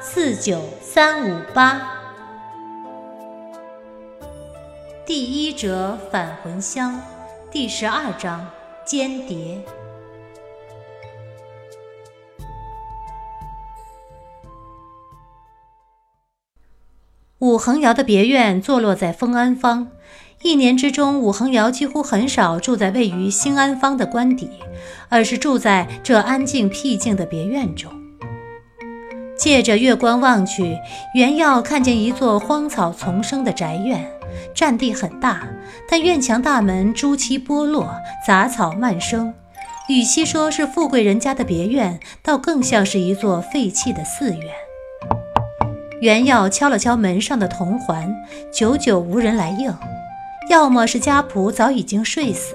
四九三五八，第一折返魂香，第十二章间谍。武恒瑶的别院坐落在丰安坊，一年之中，武恒瑶几乎很少住在位于兴安坊的官邸，而是住在这安静僻静的别院中。借着月光望去，袁耀看见一座荒草丛生的宅院，占地很大，但院墙大门朱漆剥落，杂草漫生。与其说是富贵人家的别院，倒更像是一座废弃的寺院。袁耀敲了敲门上的铜环，久久无人来应，要么是家仆早已经睡死，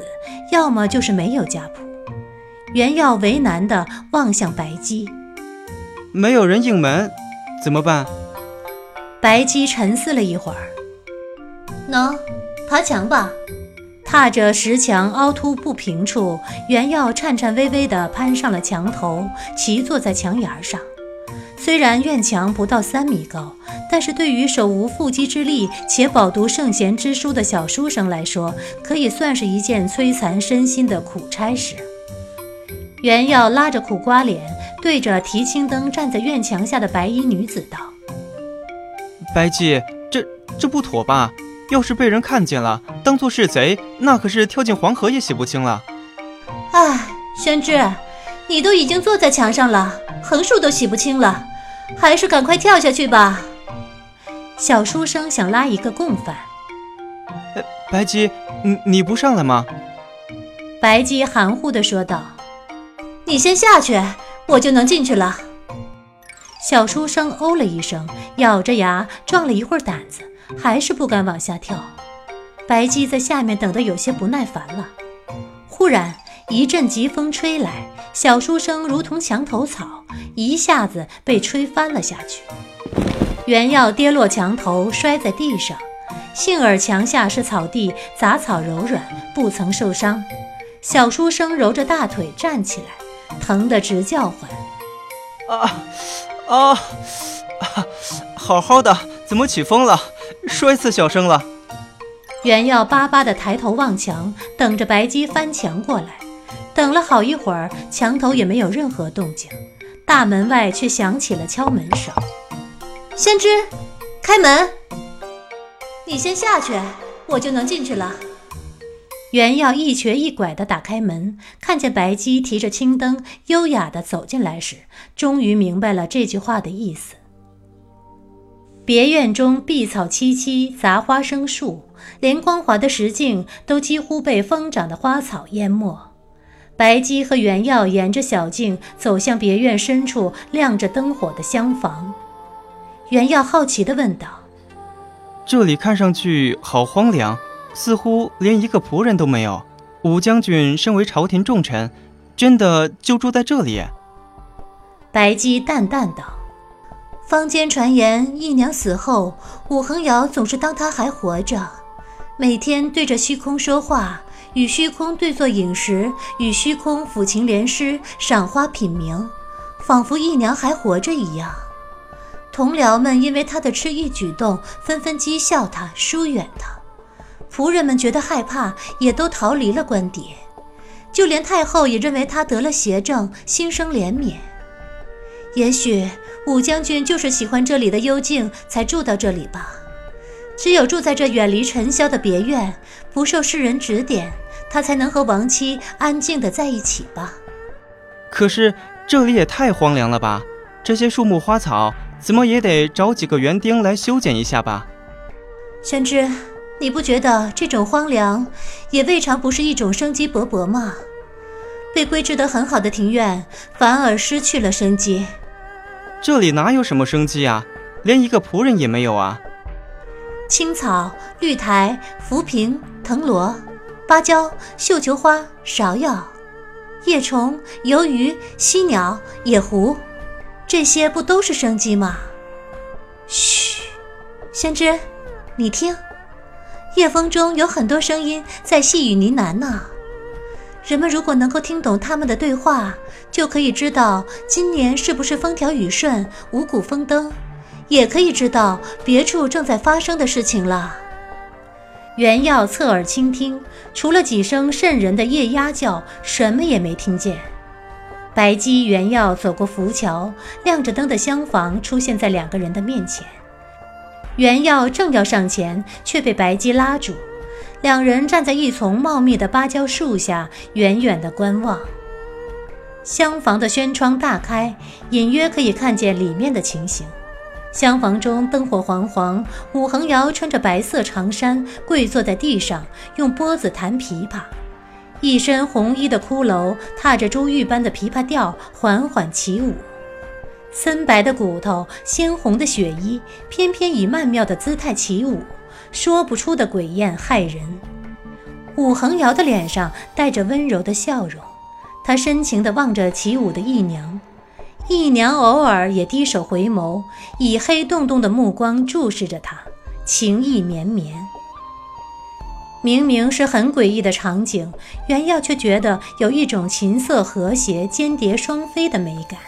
要么就是没有家仆。袁耀为难地望向白姬。没有人应门，怎么办？白姬沉思了一会儿，喏，爬墙吧。踏着石墙凹凸不平处，袁耀颤颤巍巍地攀上了墙头，骑坐在墙沿上。虽然院墙不到三米高，但是对于手无缚鸡之力且饱读圣贤之书的小书生来说，可以算是一件摧残身心的苦差事。袁耀拉着苦瓜脸。对着提青灯站在院墙下的白衣女子道：“白姬，这这不妥吧？要是被人看见了，当做是贼，那可是跳进黄河也洗不清了。”哎，宣之，你都已经坐在墙上了，横竖都洗不清了，还是赶快跳下去吧。小书生想拉一个共犯。白姬，你你不上来吗？白姬含糊地说道：“你先下去。”我就能进去了。小书生哦了一声，咬着牙壮了一会儿胆子，还是不敢往下跳。白姬在下面等得有些不耐烦了。忽然一阵疾风吹来，小书生如同墙头草，一下子被吹翻了下去。原要跌落墙头，摔在地上，幸而墙下是草地，杂草柔软，不曾受伤。小书生揉着大腿站起来。疼得直叫唤，啊啊！好好的，怎么起风了？摔死小生了。袁耀巴巴地抬头望墙，等着白姬翻墙过来。等了好一会儿，墙头也没有任何动静，大门外却响起了敲门声。先知，开门！你先下去，我就能进去了。袁耀一瘸一拐地打开门，看见白姬提着青灯，优雅地走进来时，终于明白了这句话的意思。别院中碧草萋萋，杂花生树，连光滑的石径都几乎被疯长的花草淹没。白姬和袁耀沿着小径走向别院深处亮着灯火的厢房。袁耀好奇地问道：“这里看上去好荒凉。”似乎连一个仆人都没有。武将军身为朝廷重臣，真的就住在这里？白姬淡淡道：“坊间传言，姨娘死后，武恒瑶总是当她还活着，每天对着虚空说话，与虚空对坐饮食，与虚空抚琴联诗，赏花品茗，仿佛姨娘还活着一样。同僚们因为她的痴意举动，纷纷讥笑她，疏远她。”仆人们觉得害怕，也都逃离了官邸。就连太后也认为他得了邪症，心生怜悯。也许武将军就是喜欢这里的幽静，才住到这里吧。只有住在这远离尘嚣的别院，不受世人指点，他才能和亡妻安静的在一起吧。可是这里也太荒凉了吧！这些树木花草，怎么也得找几个园丁来修剪一下吧。宣之。你不觉得这种荒凉，也未尝不是一种生机勃勃吗？被规制得很好的庭院，反而失去了生机。这里哪有什么生机啊？连一个仆人也没有啊！青草、绿苔、浮萍、藤萝、芭蕉、绣球花、芍药、叶虫、鱿鱼、犀鸟、野狐，这些不都是生机吗？嘘，先知，你听，夜风中有很多声音在细语呢喃呢。人们如果能够听懂他们的对话，就可以知道今年是不是风调雨顺、五谷丰登，也可以知道别处正在发生的事情了。原耀侧耳倾听，除了几声瘆人的夜鸦叫，什么也没听见。白姬、原耀走过浮桥，亮着灯的厢房出现在两个人的面前。原耀正要上前，却被白姬拉住。两人站在一丛茂密的芭蕉树下，远远地观望。厢房的轩窗大开，隐约可以看见里面的情形。厢房中灯火煌煌，武恒瑶穿着白色长衫，跪坐在地上，用拨子弹琵琶。一身红衣的骷髅踏着珠玉般的琵琶调，缓缓起舞。森白的骨头，鲜红的血衣，偏偏以曼妙的姿态起舞。说不出的诡艳骇人。武恒瑶的脸上带着温柔的笑容，他深情地望着起舞的义娘，义娘偶尔也低首回眸，以黑洞洞的目光注视着他，情意绵绵。明明是很诡异的场景，袁耀却觉得有一种琴瑟和谐、间谍双飞的美感。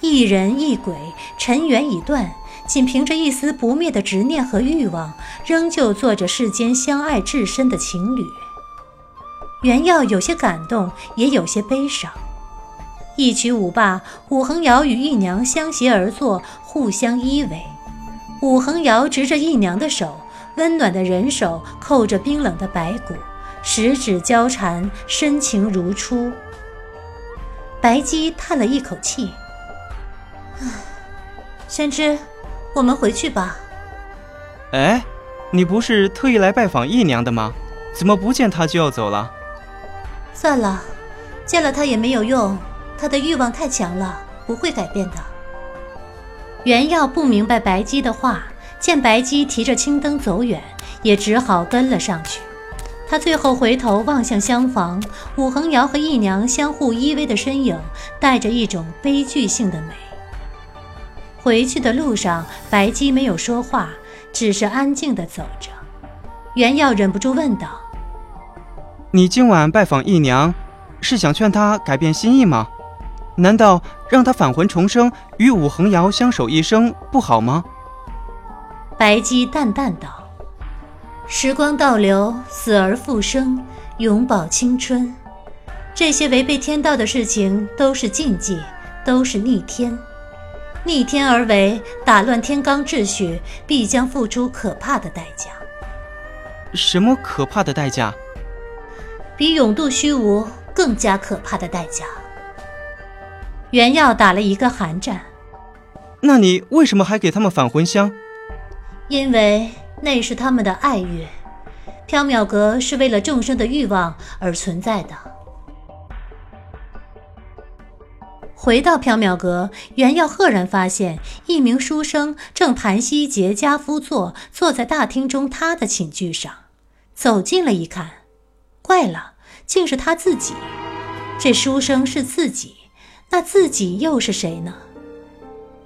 一人一鬼，尘缘已断。仅凭着一丝不灭的执念和欲望，仍旧做着世间相爱至深的情侣。袁耀有些感动，也有些悲伤。一曲舞罢，武恒瑶与义娘相携而坐，互相依偎。武恒瑶执着义娘的手，温暖的人手扣着冰冷的白骨，十指交缠，深情如初。白姬叹了一口气：“，宣之。”我们回去吧。哎，你不是特意来拜访姨娘的吗？怎么不见她就要走了？算了，见了她也没有用，她的欲望太强了，不会改变的。袁耀不明白白姬的话，见白姬提着青灯走远，也只好跟了上去。他最后回头望向厢房，武恒瑶和姨娘相互依偎的身影，带着一种悲剧性的美。回去的路上，白姬没有说话，只是安静地走着。袁耀忍不住问道：“你今晚拜访义娘，是想劝她改变心意吗？难道让她返魂重生，与武恒瑶相守一生不好吗？”白姬淡淡道：“时光倒流，死而复生，永葆青春，这些违背天道的事情都是禁忌，都是逆天。”逆天而为，打乱天罡秩序，必将付出可怕的代价。什么可怕的代价？比永渡虚无更加可怕的代价。袁耀打了一个寒战。那你为什么还给他们返魂香？因为那是他们的爱欲。缥缈阁是为了众生的欲望而存在的。回到缥缈阁，袁耀赫然发现一名书生正盘膝结跏趺坐，坐在大厅中他的寝具上。走近了一看，怪了，竟是他自己。这书生是自己，那自己又是谁呢？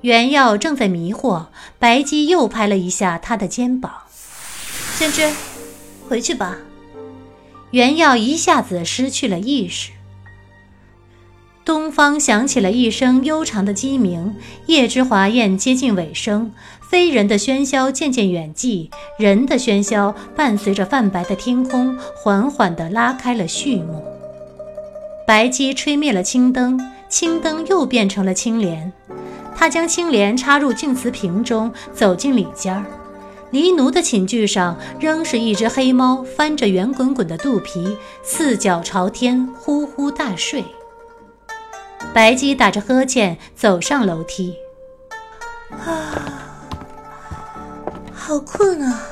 袁耀正在迷惑，白姬又拍了一下他的肩膀：“先知，回去吧。”袁耀一下子失去了意识。东方响起了一声悠长的鸡鸣，夜之华宴接近尾声，非人的喧嚣渐渐远继，人的喧嚣伴随着泛白的天空，缓缓地拉开了序幕。白鸡吹灭了青灯，青灯又变成了青莲。他将青莲插入净瓷瓶中，走进里间儿。黎奴的寝具上仍是一只黑猫，翻着圆滚滚的肚皮，四脚朝天，呼呼大睡。白姬打着呵欠走上楼梯，啊，好困啊，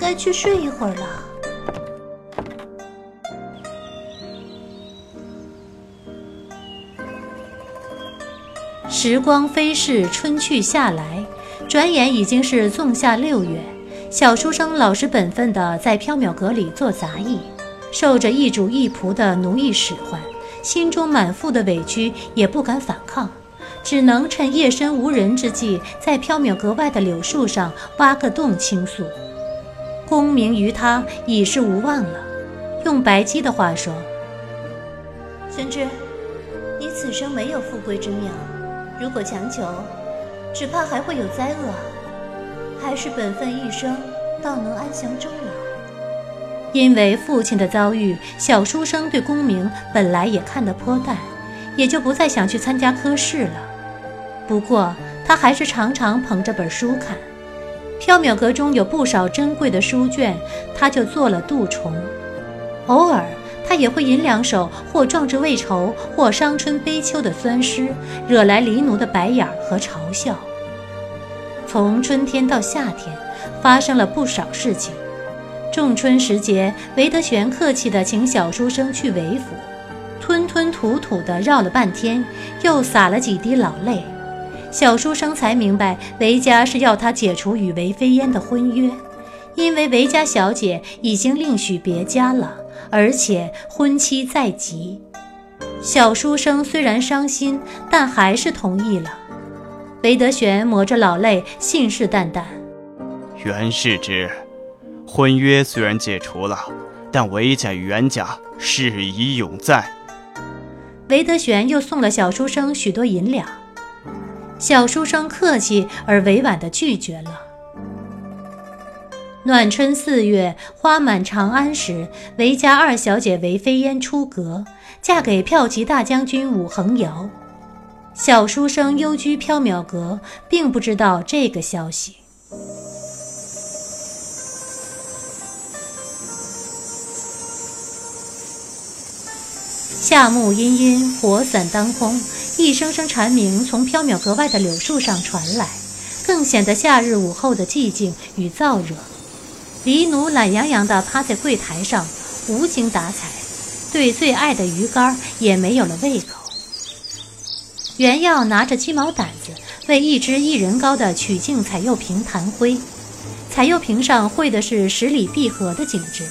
该去睡一会儿了。时光飞逝，春去夏来，转眼已经是仲夏六月，小书生老实本分的在缥缈阁里做杂役，受着一主一仆的奴役使唤，心中满腹的委屈也不敢反抗，只能趁夜深无人之际，在缥缈阁外的柳树上挖个洞倾诉。功名于他已是无望了。用白姬的话说：“玄之，你此生没有富贵之命，如果强求，只怕还会有灾厄。还是本分一生，倒能安享终老。”因为父亲的遭遇，小书生对功名本来也看得颇淡，也就不再想去参加科试了。不过他还是常常捧着本书看。缥缈阁中有不少珍贵的书卷，他就做了蠹虫。偶尔，他也会吟两首或壮志未酬，或伤春悲秋的酸诗，惹来黎奴的白眼和嘲笑。从春天到夏天，发生了不少事情。仲春时节，韦德玄客气地请小书生去韦府，吞吞吐吐地绕了半天，又洒了几滴老泪。小书生才明白，韦家是要他解除与韦飞燕的婚约，因为韦家小姐已经另许别家了，而且婚期在即。小书生虽然伤心，但还是同意了。韦德玄抹着老泪，信誓旦旦：“袁世之，婚约虽然解除了，但韦家与袁家事已永在。”韦德玄又送了小书生许多银两。小书生客气而委婉地拒绝了。暖春四月，花满长安时，韦家二小姐韦飞燕出阁，嫁给骠骑大将军武恒尧。小书生幽居缥缈阁，并不知道这个消息。夏木阴阴，火伞当空。一声声蝉鸣从缥缈格外的柳树上传来，更显得夏日午后的寂静与燥热。黎奴懒洋洋地趴在柜台上，无精打采，对最爱的鱼干也没有了胃口。袁耀拿着鸡毛掸子，为一只一人高的曲径彩釉瓶弹灰，彩釉瓶上绘的是十里碧河的景致。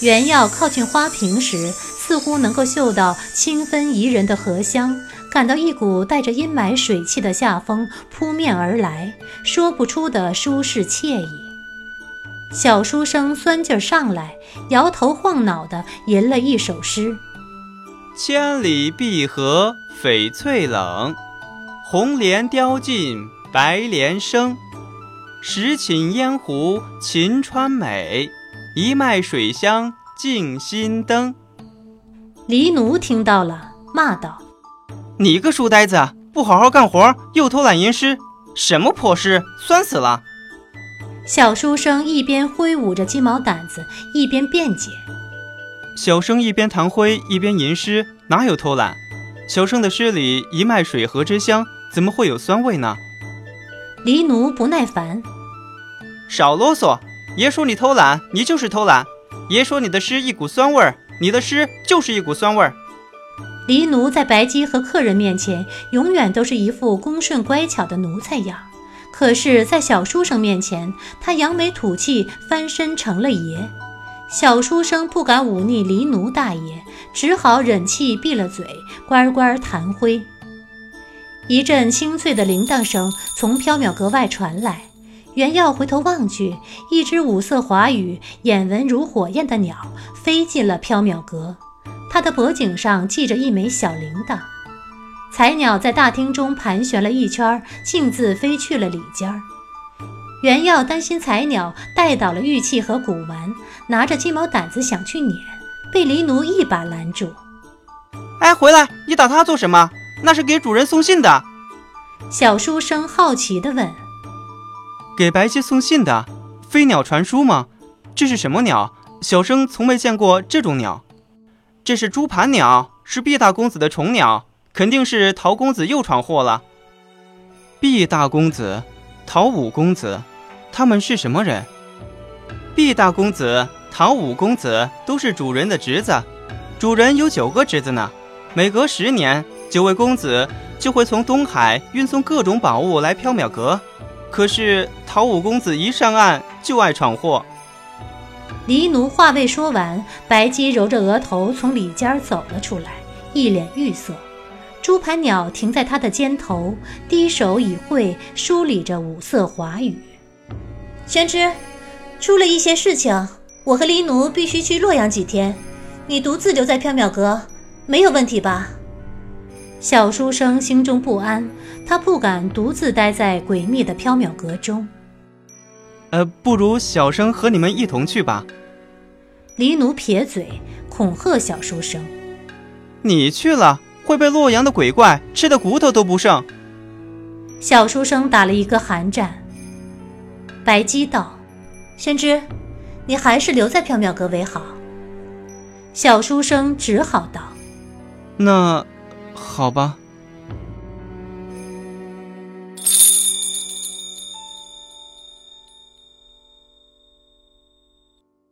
袁耀靠近花瓶时，似乎能够嗅到清芬宜人的荷香。感到一股带着阴霾水汽的夏风扑面而来，说不出的舒适惬意。小书生酸劲儿上来，摇头晃脑地吟了一首诗：“千里碧荷翡翠冷，红莲凋尽白莲生。十顷烟湖晴川美，一脉水乡静心灯。”黎奴听到了，骂道。你个书呆子，不好好干活，又偷懒吟诗，什么破诗，酸死了！小书生一边挥舞着鸡毛掸子，一边辩解：“小生一边弹灰一边吟诗，哪有偷懒？小生的诗里一脉水河之香，怎么会有酸味呢？”黎奴不耐烦：“少啰嗦！爷说你偷懒，你就是偷懒；爷说你的诗一股酸味儿，你的诗就是一股酸味儿。”黎奴在白姬和客人面前，永远都是一副恭顺乖巧的奴才样可是，在小书生面前，他扬眉吐气，翻身成了爷。小书生不敢忤逆黎奴大爷，只好忍气闭了嘴，乖乖弹灰。一阵清脆的铃铛声从缥缈阁外传来，袁耀回头望去，一只五色华羽、眼纹如火焰的鸟飞进了缥缈阁。它的脖颈上系着一枚小铃铛，彩鸟在大厅中盘旋了一圈，径自飞去了里间儿。袁耀担心彩鸟带倒了玉器和古玩，拿着鸡毛掸子想去撵，被黎奴一把拦住。哎，回来！你打它做什么？那是给主人送信的。小书生好奇地问：“给白姬送信的？飞鸟传书吗？这是什么鸟？小生从没见过这种鸟。”这是猪盘鸟，是毕大公子的宠鸟，肯定是陶公子又闯祸了。毕大公子、陶五公子，他们是什么人？毕大公子、陶五公子都是主人的侄子，主人有九个侄子呢。每隔十年，九位公子就会从东海运送各种宝物来缥缈阁，可是陶武公子一上岸就爱闯祸。黎奴话未说完，白姬揉着额头从里间走了出来，一脸郁色。朱盘鸟停在他的肩头，低首以喙梳理着五色华羽。宣之，出了一些事情，我和黎奴必须去洛阳几天，你独自留在缥缈阁，没有问题吧？小书生心中不安，他不敢独自待在诡秘的缥缈阁中。呃，不如小生和你们一同去吧。黎奴撇嘴，恐吓小书生：“你去了，会被洛阳的鬼怪吃的骨头都不剩。”小书生打了一个寒战。白姬道：“宣之，你还是留在缥缈阁为好。”小书生只好道：“那。”好吧。